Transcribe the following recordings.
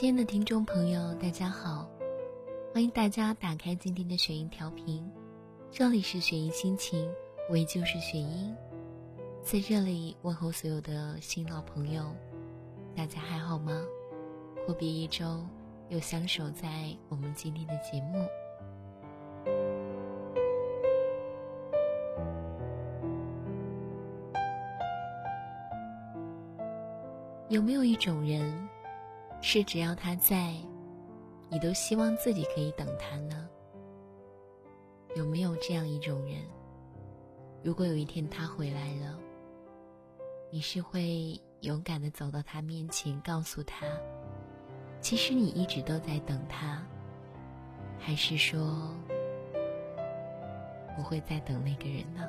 亲爱的听众朋友，大家好，欢迎大家打开今天的雪音调频，这里是雪音心情，我依旧是雪音，在这里问候所有的新老朋友，大家还好吗？阔别一周，又相守在我们今天的节目。有没有一种人？是只要他在，你都希望自己可以等他呢？有没有这样一种人？如果有一天他回来了，你是会勇敢的走到他面前，告诉他，其实你一直都在等他，还是说不会再等那个人呢？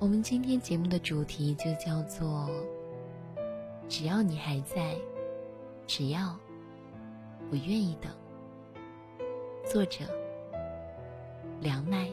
我们今天节目的主题就叫做。只要你还在，只要我愿意等。作者：梁麦。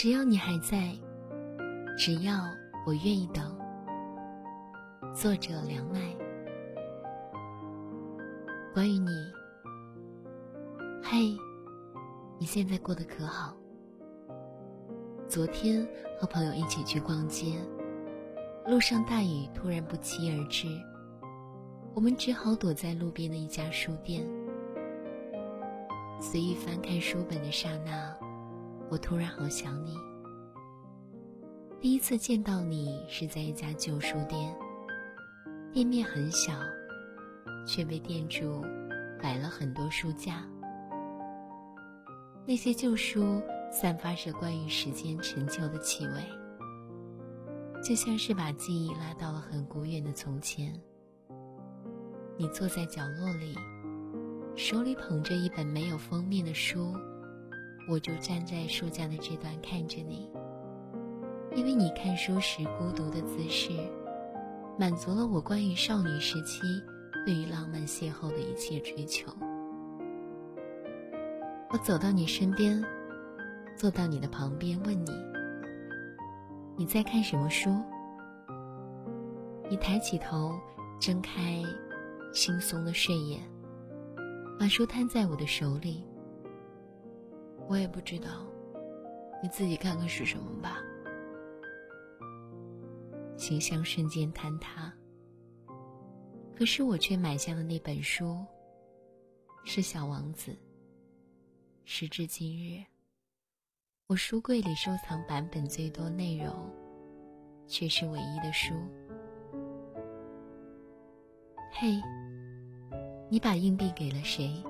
只要你还在，只要我愿意等。作者：梁麦。关于你，嘿，你现在过得可好？昨天和朋友一起去逛街，路上大雨突然不期而至，我们只好躲在路边的一家书店，随意翻开书本的刹那。我突然好想你。第一次见到你是在一家旧书店，店面很小，却被店主摆了很多书架。那些旧书散发着关于时间陈旧的气味，就像是把记忆拉到了很古远的从前。你坐在角落里，手里捧着一本没有封面的书。我就站在书架的这端看着你，因为你看书时孤独的姿势，满足了我关于少女时期对于浪漫邂逅的一切追求。我走到你身边，坐到你的旁边，问你：“你在看什么书？”你抬起头，睁开惺忪的睡眼，把书摊在我的手里。我也不知道，你自己看看是什么吧。形象瞬间坍塌。可是我却买下了那本书，是《小王子》。时至今日，我书柜里收藏版本最多、内容却是唯一的书。嘿，你把硬币给了谁？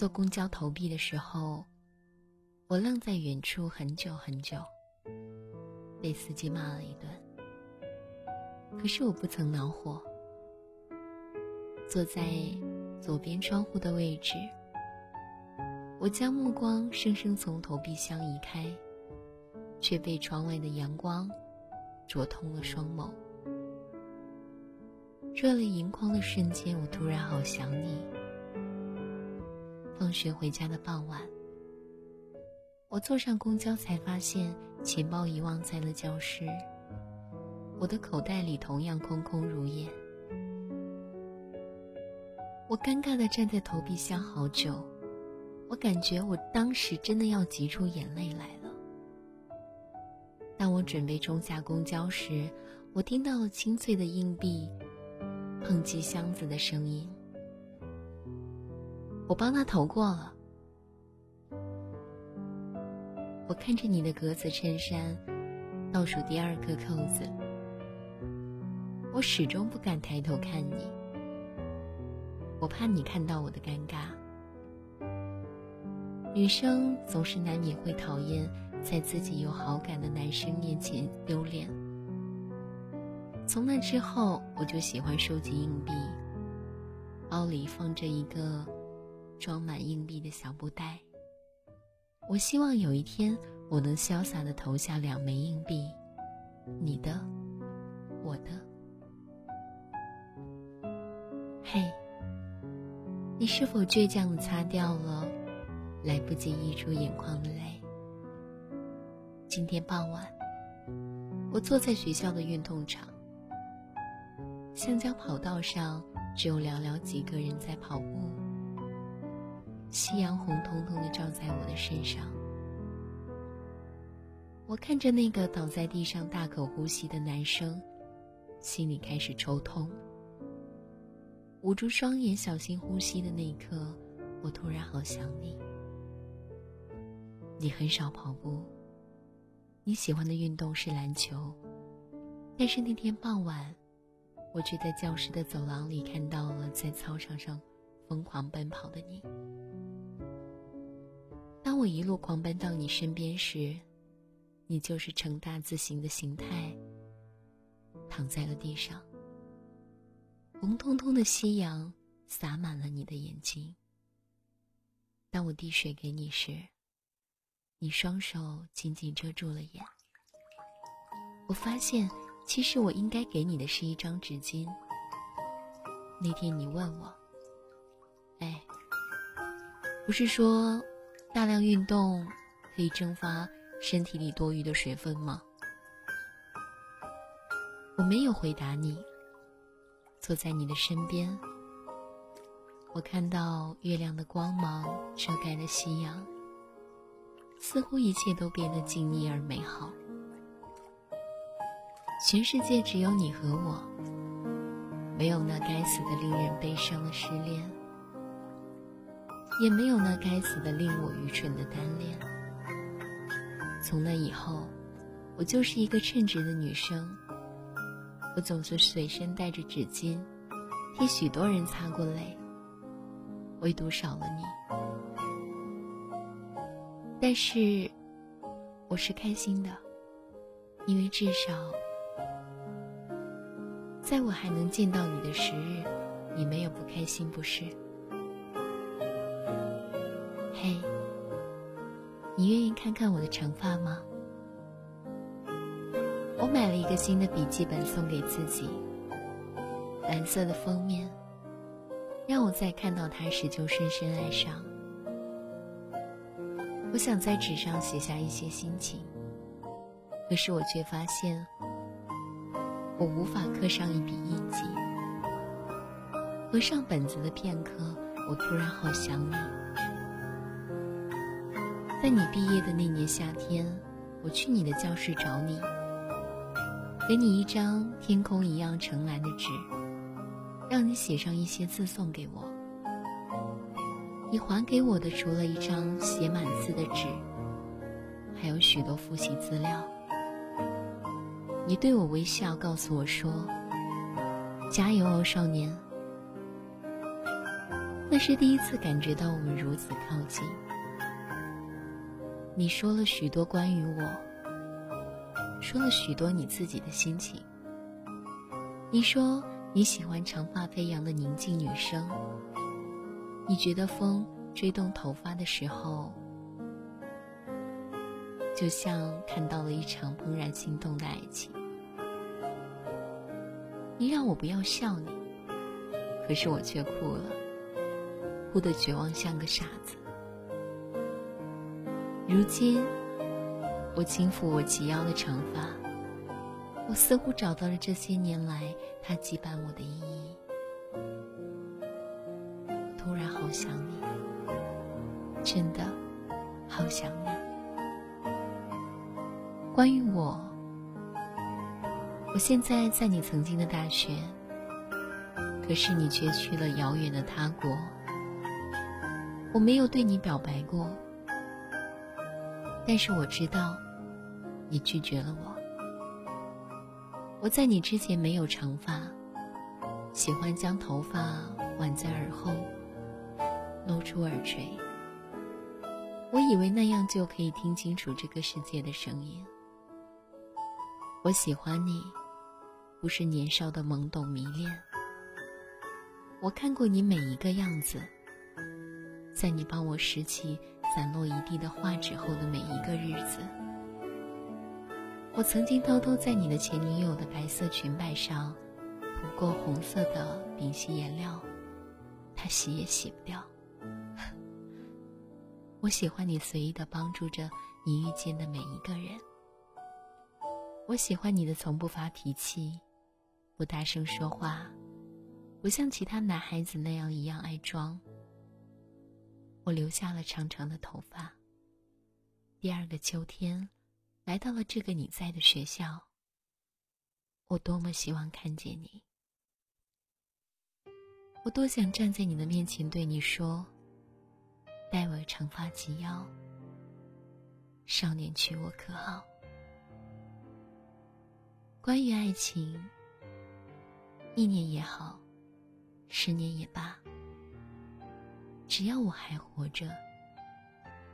坐公交投币的时候，我愣在远处很久很久，被司机骂了一顿。可是我不曾恼火，坐在左边窗户的位置，我将目光生生从投币箱移开，却被窗外的阳光灼痛了双眸。热泪盈眶的瞬间，我突然好想你。放学回家的傍晚，我坐上公交才发现钱包遗忘在了教室。我的口袋里同样空空如也。我尴尬的站在投币箱好久，我感觉我当时真的要挤出眼泪来了。当我准备冲下公交时，我听到了清脆的硬币碰击箱子的声音。我帮他投过了。我看着你的格子衬衫，倒数第二颗扣子，我始终不敢抬头看你，我怕你看到我的尴尬。女生总是难免会讨厌在自己有好感的男生面前丢脸。从那之后，我就喜欢收集硬币，包里放着一个装满硬币的小布袋。我希望有一天，我能潇洒的投下两枚硬币，你的，我的。嘿，你是否倔强的擦掉了来不及溢出眼眶的泪？今天傍晚，我坐在学校的运动场。橡胶跑道上只有寥寥几个人在跑步，夕阳红彤彤的照在我的身上。我看着那个倒在地上大口呼吸的男生，心里开始抽痛。捂住双眼小心呼吸的那一刻，我突然好想你。你很少跑步，你喜欢的运动是篮球，但是那天傍晚。我却在教室的走廊里看到了在操场上疯狂奔跑的你。当我一路狂奔到你身边时，你就是呈大字形的形态，躺在了地上。红彤彤的夕阳洒满了你的眼睛。当我递水给你时，你双手紧紧遮住了眼。我发现。其实我应该给你的是一张纸巾。那天你问我：“，不是说大量运动可以蒸发身体里多余的水分吗？”我没有回答你。坐在你的身边，我看到月亮的光芒遮盖了夕阳，似乎一切都变得静谧而美好。全世界只有你和我，没有那该死的令人悲伤的失恋，也没有那该死的令我愚蠢的单恋。从那以后，我就是一个称职的女生。我总是随身带着纸巾，替许多人擦过泪，唯独少了你。但是，我是开心的，因为至少。在我还能见到你的时日，你没有不开心，不是？你愿意看看我的长发吗？我买了一个新的笔记本送给自己，蓝色的封面，让我在看到它时就深深爱上。我想在纸上写下一些心情，可是我却发现。我无法刻上一笔印记。合上本子的片刻，我突然好想你。在你毕业的那年夏天，我去你的教室找你，给你一张天空一样澄蓝的纸，让你写上一些字送给我。你还给我的除了一张写满字的纸，还有许多复习资料。你对我微笑，告诉我说：“加油哦，少年。”那是第一次感觉到我们如此靠近。你说了许多关于我，说了许多你自己的心情。你说你喜欢长发飞扬的宁静女生，你觉得风吹动头发的时候，就像看到了一场怦然心动的爱情。你让我不要笑你，可是我却哭了，哭得绝望像个傻子。如今，我轻抚我及腰的长发，我似乎找到了这些年来他羁绊我的意义。突然好想你，真的好想你。关于我。我现在在你曾经的大学，可是你却去了遥远的他国。我没有对你表白过，但是我知道，你拒绝了我。我在你之前没有长发，喜欢将头发挽在耳后，露出耳垂。我以为那样就可以听清楚这个世界的声音。我喜欢你，不是年少的懵懂迷恋。我看过你每一个样子，在你帮我拾起散落一地的画纸后的每一个日子。我曾经偷偷在你的前女友的白色裙摆上涂过红色的丙烯颜料，她洗也洗不掉。我喜欢你随意的帮助着你遇见的每一个人。我喜欢你的从不发脾气，不大声说话，不像其他男孩子那样一样爱装。我留下了长长的头发。第二个秋天，来到了这个你在的学校。我多么希望看见你，我多想站在你的面前对你说。待我长发及腰，少年娶我可好？关于爱情，一年也好，十年也罢，只要我还活着，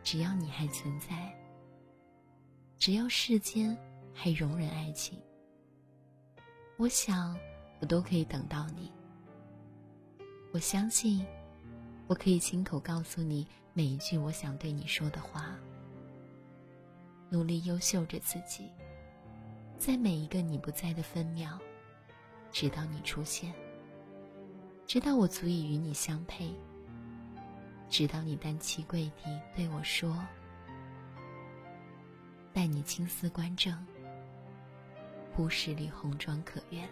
只要你还存在，只要世间还容忍爱情，我想我都可以等到你。我相信。我可以亲口告诉你每一句我想对你说的话。努力优秀着自己，在每一个你不在的分秒，直到你出现，直到我足以与你相配，直到你单膝跪地对我说：“待你青丝观正，忽十里红妆可愿。”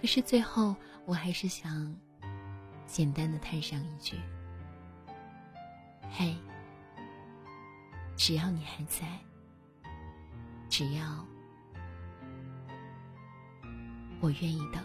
可是最后，我还是想。简单的叹上一句：“嘿，只要你还在，只要我愿意等。”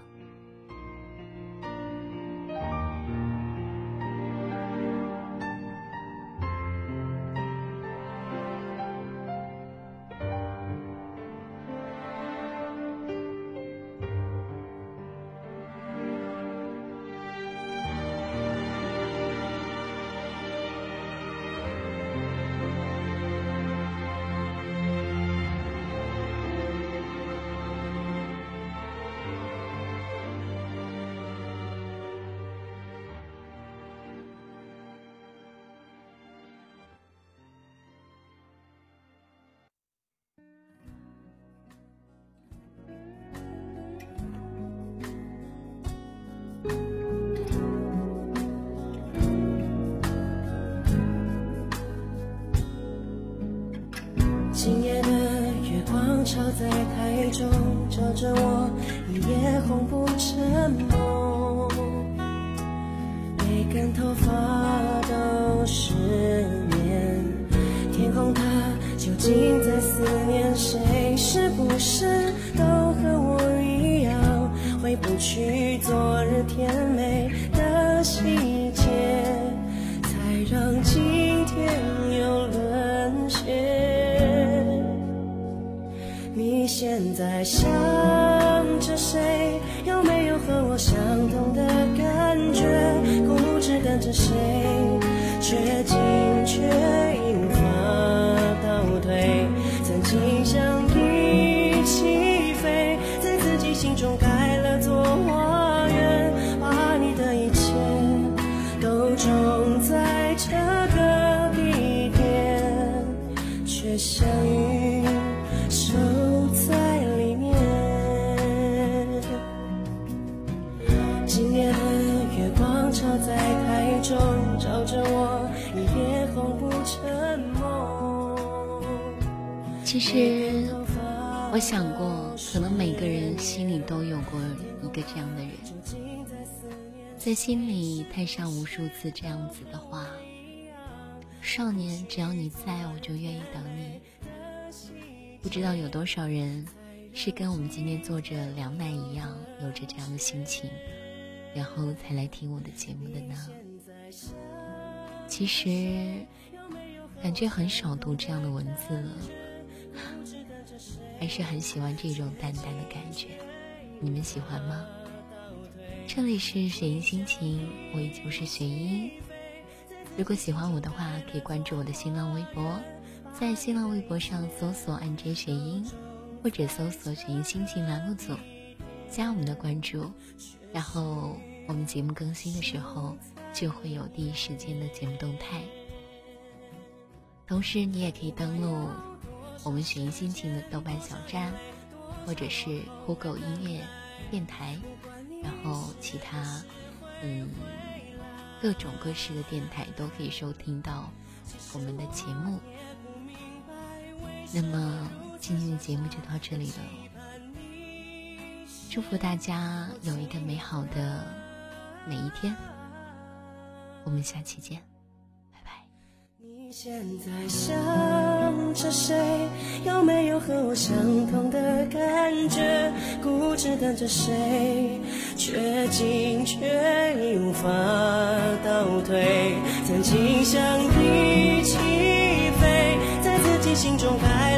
在台中，照着我一夜红不成梦。每根头发都失眠，天空它究竟现在心里叹上无数次这样子的话：“少年，只要你在，我就愿意等你。”不知道有多少人是跟我们今天坐着凉奶一样，有着这样的心情，然后才来听我的节目的呢？其实，感觉很少读这样的文字了。还是很喜欢这种淡淡的感觉，你们喜欢吗？这里是雪音心情，我依旧是雪音。如果喜欢我的话，可以关注我的新浪微博，在新浪微博上搜索 “nj 雪音”，或者搜索“雪音心情”栏目组，加我们的关注，然后我们节目更新的时候就会有第一时间的节目动态。同时，你也可以登录。我们雪音心情的豆瓣小站，或者是酷狗音乐电台，然后其他嗯各种各式的电台都可以收听到我们的节目。那么今天的节目就到这里了，祝福大家有一个美好的每一天，我们下期见。现在想着谁？有没有和我相同的感觉？固执等着谁？却进却已无法倒退。曾经想一起飞，在自己心中开